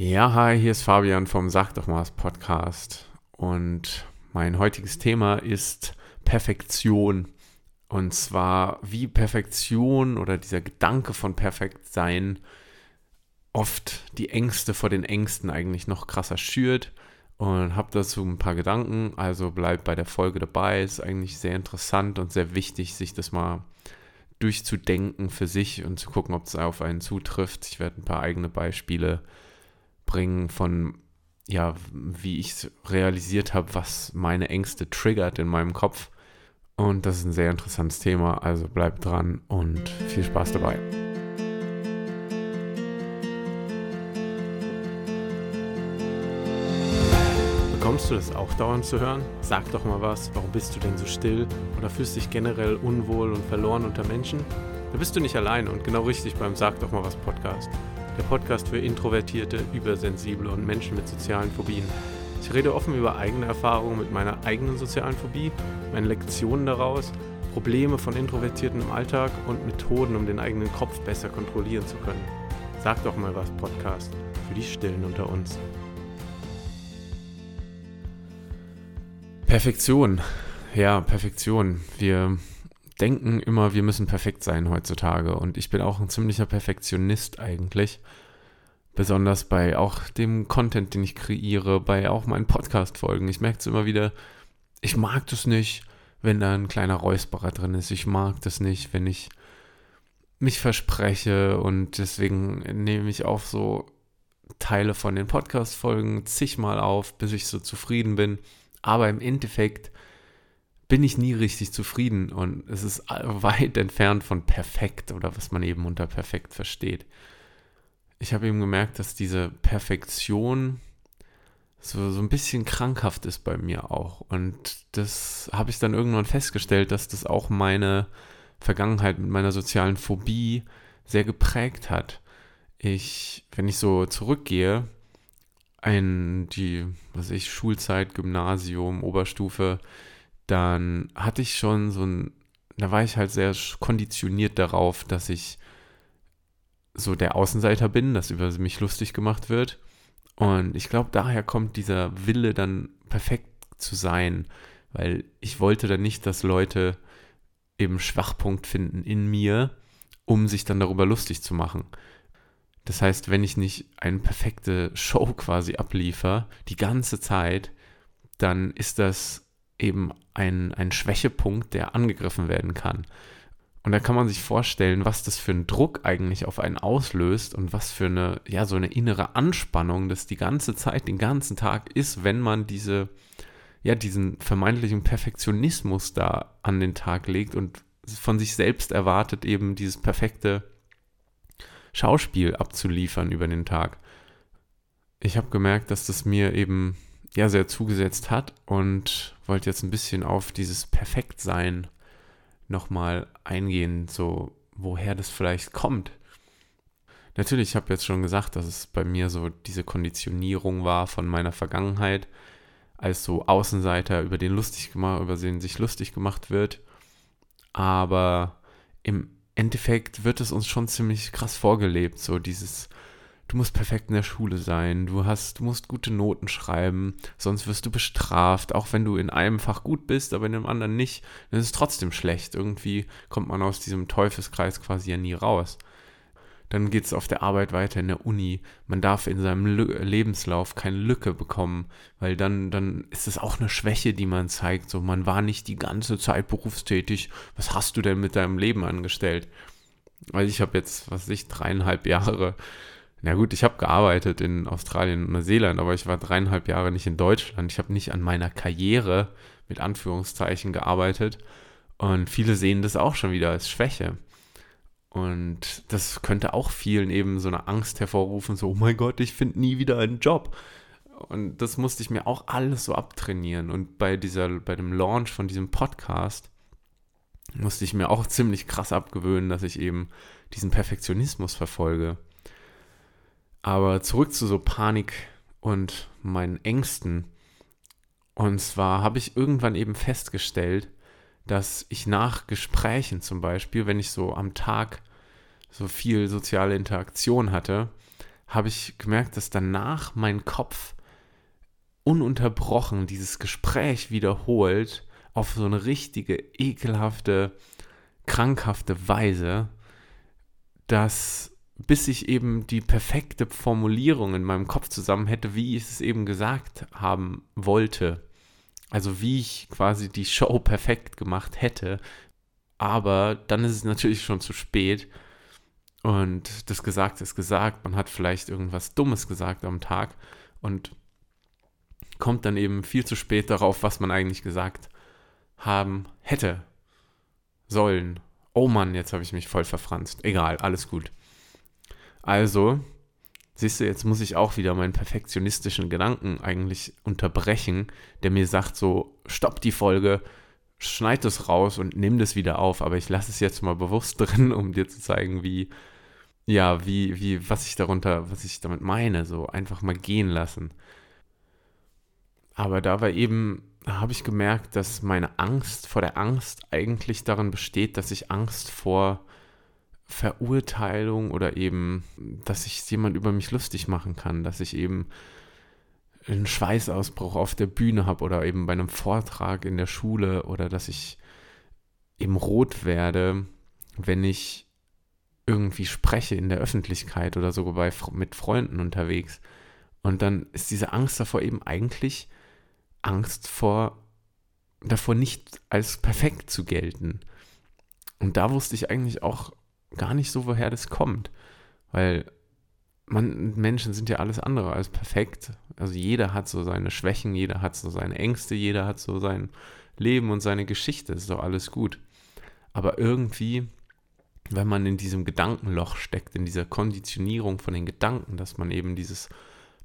Ja, hi, hier ist Fabian vom Sag doch mal Podcast und mein heutiges Thema ist Perfektion. Und zwar, wie Perfektion oder dieser Gedanke von Perfektsein oft die Ängste vor den Ängsten eigentlich noch krasser schürt. Und habe dazu ein paar Gedanken. Also bleibt bei der Folge dabei. Ist eigentlich sehr interessant und sehr wichtig, sich das mal durchzudenken für sich und zu gucken, ob es auf einen zutrifft. Ich werde ein paar eigene Beispiele bringen von, ja, wie ich es realisiert habe, was meine Ängste triggert in meinem Kopf. Und das ist ein sehr interessantes Thema, also bleibt dran und viel Spaß dabei. Bekommst du das auch dauernd zu hören? Sag doch mal was, warum bist du denn so still oder fühlst dich generell unwohl und verloren unter Menschen? Da bist du nicht allein und genau richtig beim Sag doch mal was Podcast. Der Podcast für Introvertierte, Übersensible und Menschen mit sozialen Phobien. Ich rede offen über eigene Erfahrungen mit meiner eigenen sozialen Phobie, meine Lektionen daraus, Probleme von Introvertierten im Alltag und Methoden, um den eigenen Kopf besser kontrollieren zu können. Sag doch mal was, Podcast, für die Stillen unter uns. Perfektion. Ja, Perfektion. Wir denken immer, wir müssen perfekt sein heutzutage. Und ich bin auch ein ziemlicher Perfektionist eigentlich. Besonders bei auch dem Content, den ich kreiere, bei auch meinen Podcast-Folgen. Ich merke es immer wieder, ich mag das nicht, wenn da ein kleiner Räusperer drin ist. Ich mag das nicht, wenn ich mich verspreche und deswegen nehme ich auch so Teile von den Podcast-Folgen zigmal auf, bis ich so zufrieden bin. Aber im Endeffekt bin ich nie richtig zufrieden und es ist weit entfernt von perfekt oder was man eben unter perfekt versteht ich habe eben gemerkt, dass diese Perfektion so, so ein bisschen krankhaft ist bei mir auch. Und das habe ich dann irgendwann festgestellt, dass das auch meine Vergangenheit mit meiner sozialen Phobie sehr geprägt hat. Ich, wenn ich so zurückgehe, in die, was ich, Schulzeit, Gymnasium, Oberstufe, dann hatte ich schon so ein, da war ich halt sehr konditioniert darauf, dass ich so der Außenseiter bin, dass über mich lustig gemacht wird. Und ich glaube, daher kommt dieser Wille dann perfekt zu sein, weil ich wollte dann nicht, dass Leute eben Schwachpunkt finden in mir, um sich dann darüber lustig zu machen. Das heißt, wenn ich nicht eine perfekte Show quasi abliefer, die ganze Zeit, dann ist das eben ein, ein Schwächepunkt, der angegriffen werden kann. Und da kann man sich vorstellen, was das für einen Druck eigentlich auf einen auslöst und was für eine, ja, so eine innere Anspannung das die ganze Zeit, den ganzen Tag ist, wenn man diese, ja, diesen vermeintlichen Perfektionismus da an den Tag legt und von sich selbst erwartet, eben dieses perfekte Schauspiel abzuliefern über den Tag. Ich habe gemerkt, dass das mir eben ja sehr zugesetzt hat und wollte jetzt ein bisschen auf dieses Perfektsein nochmal eingehen, so woher das vielleicht kommt. Natürlich, ich habe jetzt schon gesagt, dass es bei mir so diese Konditionierung war von meiner Vergangenheit, als so Außenseiter über den lustig gemacht, über den sich lustig gemacht wird. Aber im Endeffekt wird es uns schon ziemlich krass vorgelebt, so dieses du musst perfekt in der Schule sein, du hast, du musst gute Noten schreiben, sonst wirst du bestraft, auch wenn du in einem Fach gut bist, aber in dem anderen nicht, dann ist es trotzdem schlecht. Irgendwie kommt man aus diesem Teufelskreis quasi ja nie raus. Dann geht es auf der Arbeit weiter in der Uni. Man darf in seinem Lü Lebenslauf keine Lücke bekommen, weil dann, dann ist es auch eine Schwäche, die man zeigt. So, man war nicht die ganze Zeit berufstätig. Was hast du denn mit deinem Leben angestellt? Weil ich habe jetzt, was weiß ich, dreieinhalb Jahre na gut, ich habe gearbeitet in Australien und Neuseeland, aber ich war dreieinhalb Jahre nicht in Deutschland. Ich habe nicht an meiner Karriere mit Anführungszeichen gearbeitet. Und viele sehen das auch schon wieder als Schwäche. Und das könnte auch vielen eben so eine Angst hervorrufen, so, oh mein Gott, ich finde nie wieder einen Job. Und das musste ich mir auch alles so abtrainieren. Und bei dieser, bei dem Launch von diesem Podcast musste ich mir auch ziemlich krass abgewöhnen, dass ich eben diesen Perfektionismus verfolge. Aber zurück zu so Panik und meinen Ängsten. Und zwar habe ich irgendwann eben festgestellt, dass ich nach Gesprächen zum Beispiel, wenn ich so am Tag so viel soziale Interaktion hatte, habe ich gemerkt, dass danach mein Kopf ununterbrochen dieses Gespräch wiederholt auf so eine richtige, ekelhafte, krankhafte Weise, dass bis ich eben die perfekte Formulierung in meinem Kopf zusammen hätte, wie ich es eben gesagt haben wollte. Also wie ich quasi die Show perfekt gemacht hätte. Aber dann ist es natürlich schon zu spät. Und das Gesagte ist gesagt. Man hat vielleicht irgendwas Dummes gesagt am Tag und kommt dann eben viel zu spät darauf, was man eigentlich gesagt haben hätte sollen. Oh Mann, jetzt habe ich mich voll verfranst. Egal, alles gut. Also, siehst du, jetzt muss ich auch wieder meinen perfektionistischen Gedanken eigentlich unterbrechen, der mir sagt so, stopp die Folge, schneid es raus und nimm das wieder auf. Aber ich lasse es jetzt mal bewusst drin, um dir zu zeigen, wie, ja, wie, wie, was ich darunter, was ich damit meine, so einfach mal gehen lassen. Aber da war eben, habe ich gemerkt, dass meine Angst vor der Angst eigentlich darin besteht, dass ich Angst vor Verurteilung oder eben, dass sich jemand über mich lustig machen kann, dass ich eben einen Schweißausbruch auf der Bühne habe oder eben bei einem Vortrag in der Schule oder dass ich eben rot werde, wenn ich irgendwie spreche in der Öffentlichkeit oder sogar bei, mit Freunden unterwegs. Und dann ist diese Angst davor eben eigentlich Angst vor, davor nicht als perfekt zu gelten. Und da wusste ich eigentlich auch gar nicht so, woher das kommt. Weil man, Menschen sind ja alles andere als perfekt. Also jeder hat so seine Schwächen, jeder hat so seine Ängste, jeder hat so sein Leben und seine Geschichte. Das ist doch alles gut. Aber irgendwie, wenn man in diesem Gedankenloch steckt, in dieser Konditionierung von den Gedanken, dass man eben dieses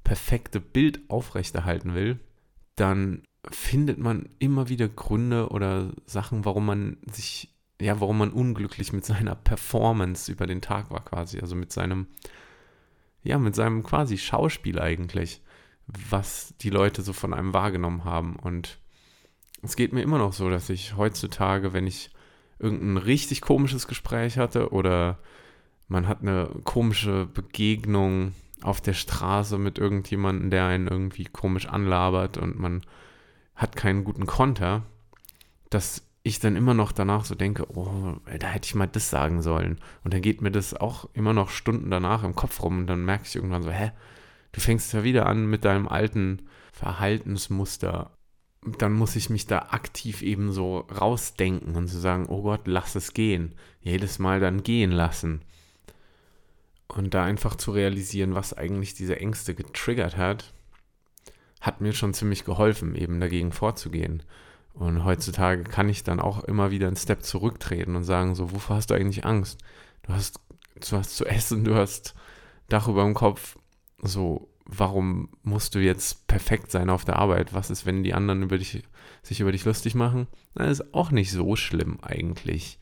perfekte Bild aufrechterhalten will, dann findet man immer wieder Gründe oder Sachen, warum man sich ja, warum man unglücklich mit seiner Performance über den Tag war quasi, also mit seinem, ja, mit seinem quasi Schauspiel eigentlich, was die Leute so von einem wahrgenommen haben. Und es geht mir immer noch so, dass ich heutzutage, wenn ich irgendein richtig komisches Gespräch hatte oder man hat eine komische Begegnung auf der Straße mit irgendjemandem, der einen irgendwie komisch anlabert und man hat keinen guten Konter, dass ich dann immer noch danach so denke, oh, da hätte ich mal das sagen sollen. Und dann geht mir das auch immer noch Stunden danach im Kopf rum und dann merke ich irgendwann so, hä, du fängst ja wieder an mit deinem alten Verhaltensmuster. Dann muss ich mich da aktiv eben so rausdenken und zu so sagen, oh Gott, lass es gehen. Jedes Mal dann gehen lassen. Und da einfach zu realisieren, was eigentlich diese Ängste getriggert hat, hat mir schon ziemlich geholfen, eben dagegen vorzugehen. Und heutzutage kann ich dann auch immer wieder einen Step zurücktreten und sagen, so, wovor hast du eigentlich Angst? Du hast, du hast zu essen, du hast Dach über dem Kopf. So, warum musst du jetzt perfekt sein auf der Arbeit? Was ist, wenn die anderen über dich, sich über dich lustig machen? Das ist auch nicht so schlimm eigentlich.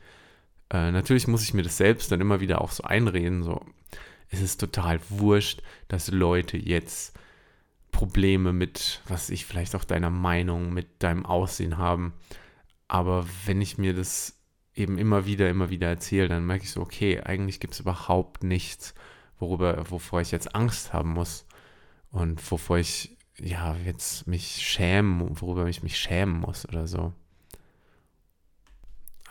Äh, natürlich muss ich mir das selbst dann immer wieder auch so einreden, so, es ist total wurscht, dass Leute jetzt Probleme mit, was ich vielleicht auch deiner Meinung, mit deinem Aussehen haben. Aber wenn ich mir das eben immer wieder, immer wieder erzähle, dann merke ich so, okay, eigentlich gibt es überhaupt nichts, worüber, wovor ich jetzt Angst haben muss und wovor ich ja jetzt mich schämen, worüber ich mich schämen muss oder so.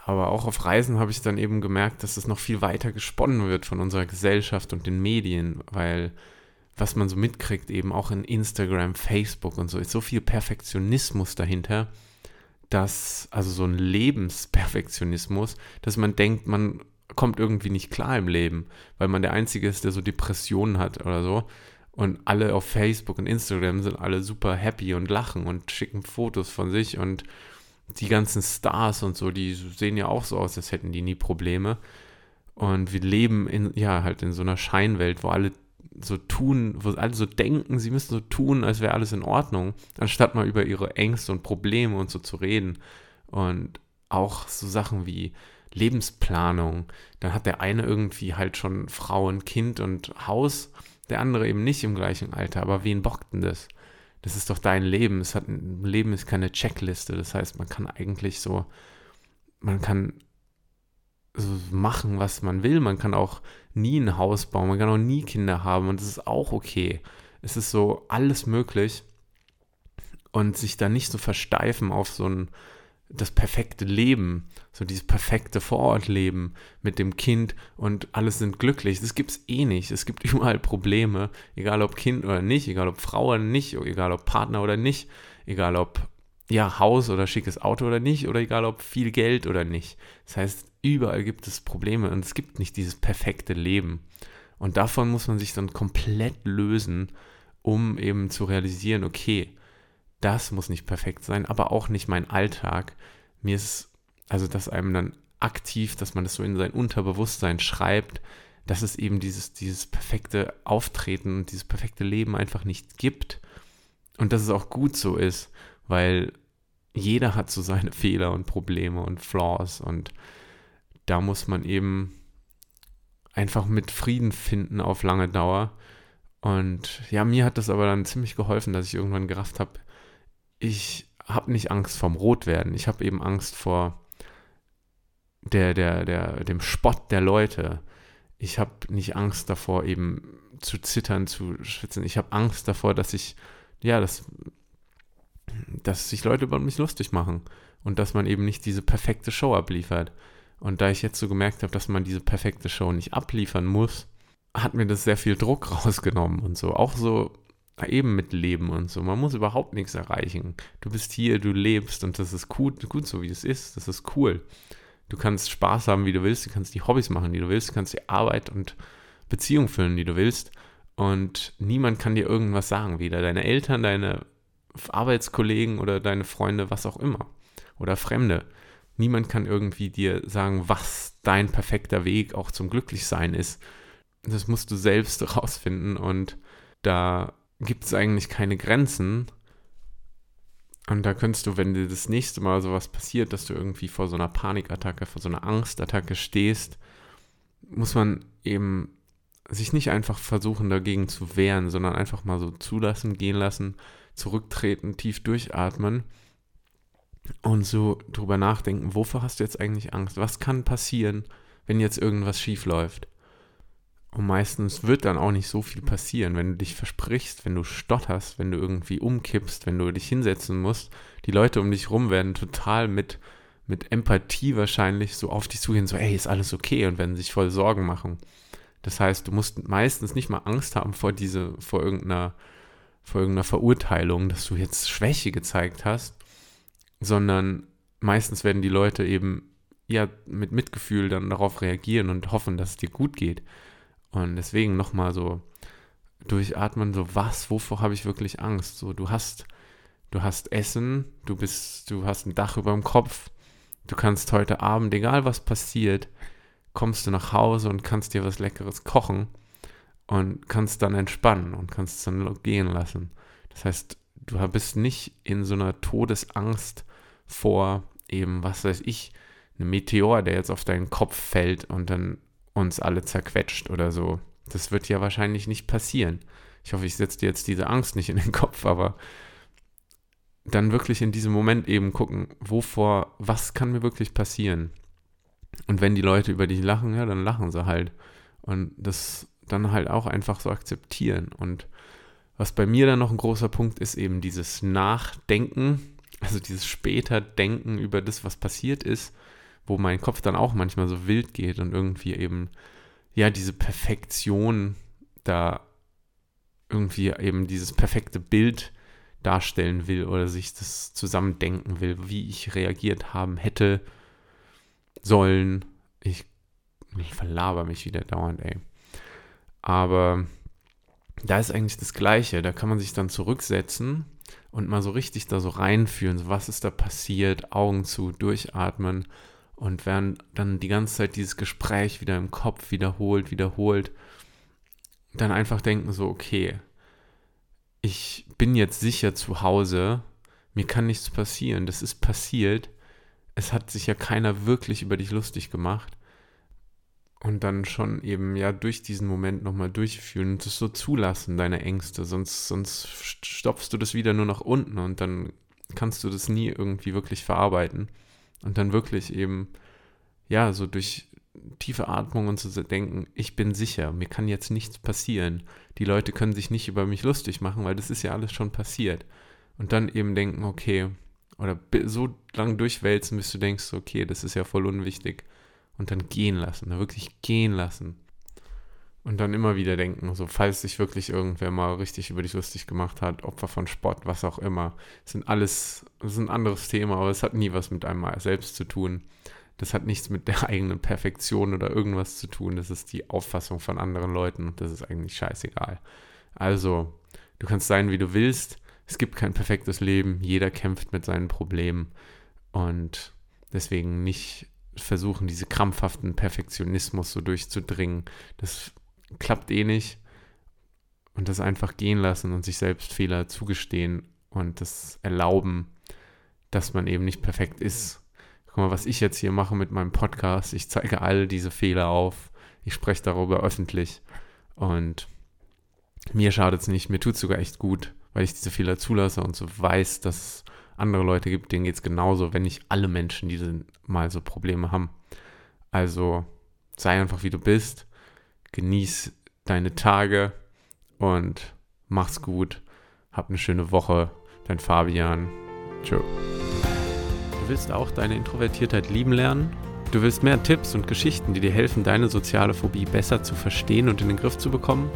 Aber auch auf Reisen habe ich dann eben gemerkt, dass es noch viel weiter gesponnen wird von unserer Gesellschaft und den Medien, weil was man so mitkriegt, eben auch in Instagram, Facebook und so, ist so viel Perfektionismus dahinter, dass, also so ein Lebensperfektionismus, dass man denkt, man kommt irgendwie nicht klar im Leben, weil man der Einzige ist, der so Depressionen hat oder so. Und alle auf Facebook und Instagram sind alle super happy und lachen und schicken Fotos von sich und die ganzen Stars und so, die sehen ja auch so aus, als hätten die nie Probleme. Und wir leben in, ja, halt in so einer Scheinwelt, wo alle so tun, wo alle so denken, sie müssen so tun, als wäre alles in Ordnung, anstatt mal über ihre Ängste und Probleme und so zu reden. Und auch so Sachen wie Lebensplanung. Dann hat der eine irgendwie halt schon Frau und Kind und Haus, der andere eben nicht im gleichen Alter. Aber wen bockt denn das? Das ist doch dein Leben. Es hat, Leben ist keine Checkliste. Das heißt, man kann eigentlich so, man kann machen, was man will. Man kann auch nie ein Haus bauen, man kann auch nie Kinder haben und das ist auch okay. Es ist so alles möglich und sich da nicht so versteifen auf so ein das perfekte Leben, so dieses perfekte Vorortleben mit dem Kind und alles sind glücklich. Das gibt es eh nicht. Es gibt überall Probleme, egal ob Kind oder nicht, egal ob Frau oder nicht, egal ob Partner oder nicht, egal ob ja, Haus oder schickes Auto oder nicht, oder egal ob viel Geld oder nicht. Das heißt, überall gibt es Probleme und es gibt nicht dieses perfekte Leben. Und davon muss man sich dann komplett lösen, um eben zu realisieren, okay, das muss nicht perfekt sein, aber auch nicht mein Alltag. Mir ist, also dass einem dann aktiv, dass man das so in sein Unterbewusstsein schreibt, dass es eben dieses, dieses perfekte Auftreten und dieses perfekte Leben einfach nicht gibt. Und dass es auch gut so ist, weil jeder hat so seine Fehler und Probleme und Flaws und da muss man eben einfach mit Frieden finden auf lange Dauer. Und ja, mir hat das aber dann ziemlich geholfen, dass ich irgendwann gerafft habe, ich habe nicht Angst vorm Rotwerden. Ich habe eben Angst vor der, der, der, dem Spott der Leute. Ich habe nicht Angst davor, eben zu zittern, zu schwitzen. Ich habe Angst davor, dass ich, ja, dass, dass sich Leute über mich lustig machen und dass man eben nicht diese perfekte Show abliefert. Und da ich jetzt so gemerkt habe, dass man diese perfekte Show nicht abliefern muss, hat mir das sehr viel Druck rausgenommen und so. Auch so eben mit Leben und so. Man muss überhaupt nichts erreichen. Du bist hier, du lebst und das ist gut, gut so, wie es ist. Das ist cool. Du kannst Spaß haben, wie du willst. Du kannst die Hobbys machen, die du willst. Du kannst die Arbeit und Beziehung füllen, die du willst. Und niemand kann dir irgendwas sagen. Weder deine Eltern, deine Arbeitskollegen oder deine Freunde, was auch immer. Oder Fremde. Niemand kann irgendwie dir sagen, was dein perfekter Weg auch zum Glücklichsein ist. Das musst du selbst rausfinden und da gibt es eigentlich keine Grenzen. Und da könntest du, wenn dir das nächste Mal sowas passiert, dass du irgendwie vor so einer Panikattacke, vor so einer Angstattacke stehst, muss man eben sich nicht einfach versuchen dagegen zu wehren, sondern einfach mal so zulassen, gehen lassen, zurücktreten, tief durchatmen und so drüber nachdenken, wovor hast du jetzt eigentlich Angst? Was kann passieren, wenn jetzt irgendwas schief läuft? Und meistens wird dann auch nicht so viel passieren, wenn du dich versprichst, wenn du stotterst, wenn du irgendwie umkippst, wenn du dich hinsetzen musst. Die Leute um dich rum werden total mit, mit Empathie wahrscheinlich so auf dich zugehen, so, ey, ist alles okay und werden sich voll Sorgen machen. Das heißt, du musst meistens nicht mal Angst haben vor diese, vor irgendeiner, vor irgendeiner Verurteilung, dass du jetzt Schwäche gezeigt hast, sondern meistens werden die Leute eben ja mit Mitgefühl dann darauf reagieren und hoffen, dass es dir gut geht. Und deswegen nochmal so durchatmen, so was, wovor habe ich wirklich Angst? So, du hast, du hast Essen, du bist, du hast ein Dach über dem Kopf, du kannst heute Abend, egal was passiert, kommst du nach Hause und kannst dir was Leckeres kochen und kannst dann entspannen und kannst es dann gehen lassen. Das heißt, du bist nicht in so einer Todesangst vor eben, was weiß ich, einem Meteor, der jetzt auf deinen Kopf fällt und dann uns alle zerquetscht oder so. Das wird ja wahrscheinlich nicht passieren. Ich hoffe, ich setze dir jetzt diese Angst nicht in den Kopf, aber dann wirklich in diesem Moment eben gucken, wovor, was kann mir wirklich passieren? Und wenn die Leute über dich lachen, ja, dann lachen sie halt. Und das dann halt auch einfach so akzeptieren. Und was bei mir dann noch ein großer Punkt ist, eben dieses Nachdenken, also dieses später Denken über das, was passiert ist wo mein Kopf dann auch manchmal so wild geht und irgendwie eben, ja, diese Perfektion da irgendwie eben dieses perfekte Bild darstellen will oder sich das zusammendenken will, wie ich reagiert haben hätte sollen. Ich, ich verlaber mich wieder dauernd, ey. Aber da ist eigentlich das Gleiche. Da kann man sich dann zurücksetzen und mal so richtig da so reinfühlen. So, was ist da passiert? Augen zu, durchatmen und werden dann die ganze Zeit dieses Gespräch wieder im Kopf wiederholt, wiederholt, dann einfach denken so, okay, ich bin jetzt sicher zu Hause, mir kann nichts passieren, das ist passiert, es hat sich ja keiner wirklich über dich lustig gemacht und dann schon eben ja durch diesen Moment nochmal durchführen und das so zulassen, deine Ängste, sonst, sonst stopfst du das wieder nur nach unten und dann kannst du das nie irgendwie wirklich verarbeiten und dann wirklich eben, ja, so durch, tiefe Atmung und zu denken, ich bin sicher, mir kann jetzt nichts passieren. Die Leute können sich nicht über mich lustig machen, weil das ist ja alles schon passiert. Und dann eben denken, okay, oder so lang durchwälzen, bis du denkst, okay, das ist ja voll unwichtig. Und dann gehen lassen, wirklich gehen lassen. Und dann immer wieder denken, so falls sich wirklich irgendwer mal richtig über dich lustig gemacht hat, Opfer von Spott, was auch immer, das sind alles, das ist ein anderes Thema, aber es hat nie was mit einem selbst zu tun. Das hat nichts mit der eigenen Perfektion oder irgendwas zu tun. Das ist die Auffassung von anderen Leuten und das ist eigentlich scheißegal. Also, du kannst sein, wie du willst. Es gibt kein perfektes Leben. Jeder kämpft mit seinen Problemen und deswegen nicht versuchen, diese krampfhaften Perfektionismus so durchzudringen. Das klappt eh nicht. Und das einfach gehen lassen und sich selbst Fehler zugestehen und das erlauben, dass man eben nicht perfekt ist. Guck mal, was ich jetzt hier mache mit meinem Podcast. Ich zeige all diese Fehler auf. Ich spreche darüber öffentlich. Und mir schadet es nicht. Mir tut es sogar echt gut, weil ich diese Fehler zulasse und so weiß, dass andere Leute gibt, denen geht es genauso, wenn nicht alle Menschen diese mal so Probleme haben. Also sei einfach wie du bist genieß deine Tage und mach's gut. Hab eine schöne Woche. Dein Fabian. Tschö. Du willst auch deine Introvertiertheit lieben lernen? Du willst mehr Tipps und Geschichten, die dir helfen, deine soziale Phobie besser zu verstehen und in den Griff zu bekommen?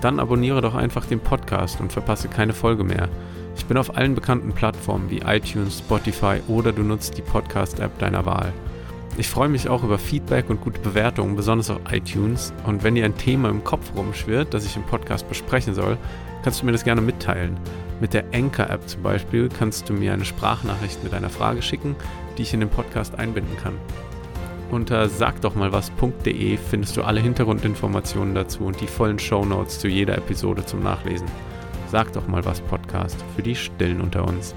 Dann abonniere doch einfach den Podcast und verpasse keine Folge mehr. Ich bin auf allen bekannten Plattformen wie iTunes, Spotify oder du nutzt die Podcast-App deiner Wahl. Ich freue mich auch über Feedback und gute Bewertungen, besonders auf iTunes. Und wenn dir ein Thema im Kopf rumschwirrt, das ich im Podcast besprechen soll, kannst du mir das gerne mitteilen. Mit der Anchor-App zum Beispiel kannst du mir eine Sprachnachricht mit einer Frage schicken, die ich in den Podcast einbinden kann. Unter sagdochmalwas.de findest du alle Hintergrundinformationen dazu und die vollen Shownotes zu jeder Episode zum Nachlesen. Sag doch mal was Podcast für die Stillen unter uns.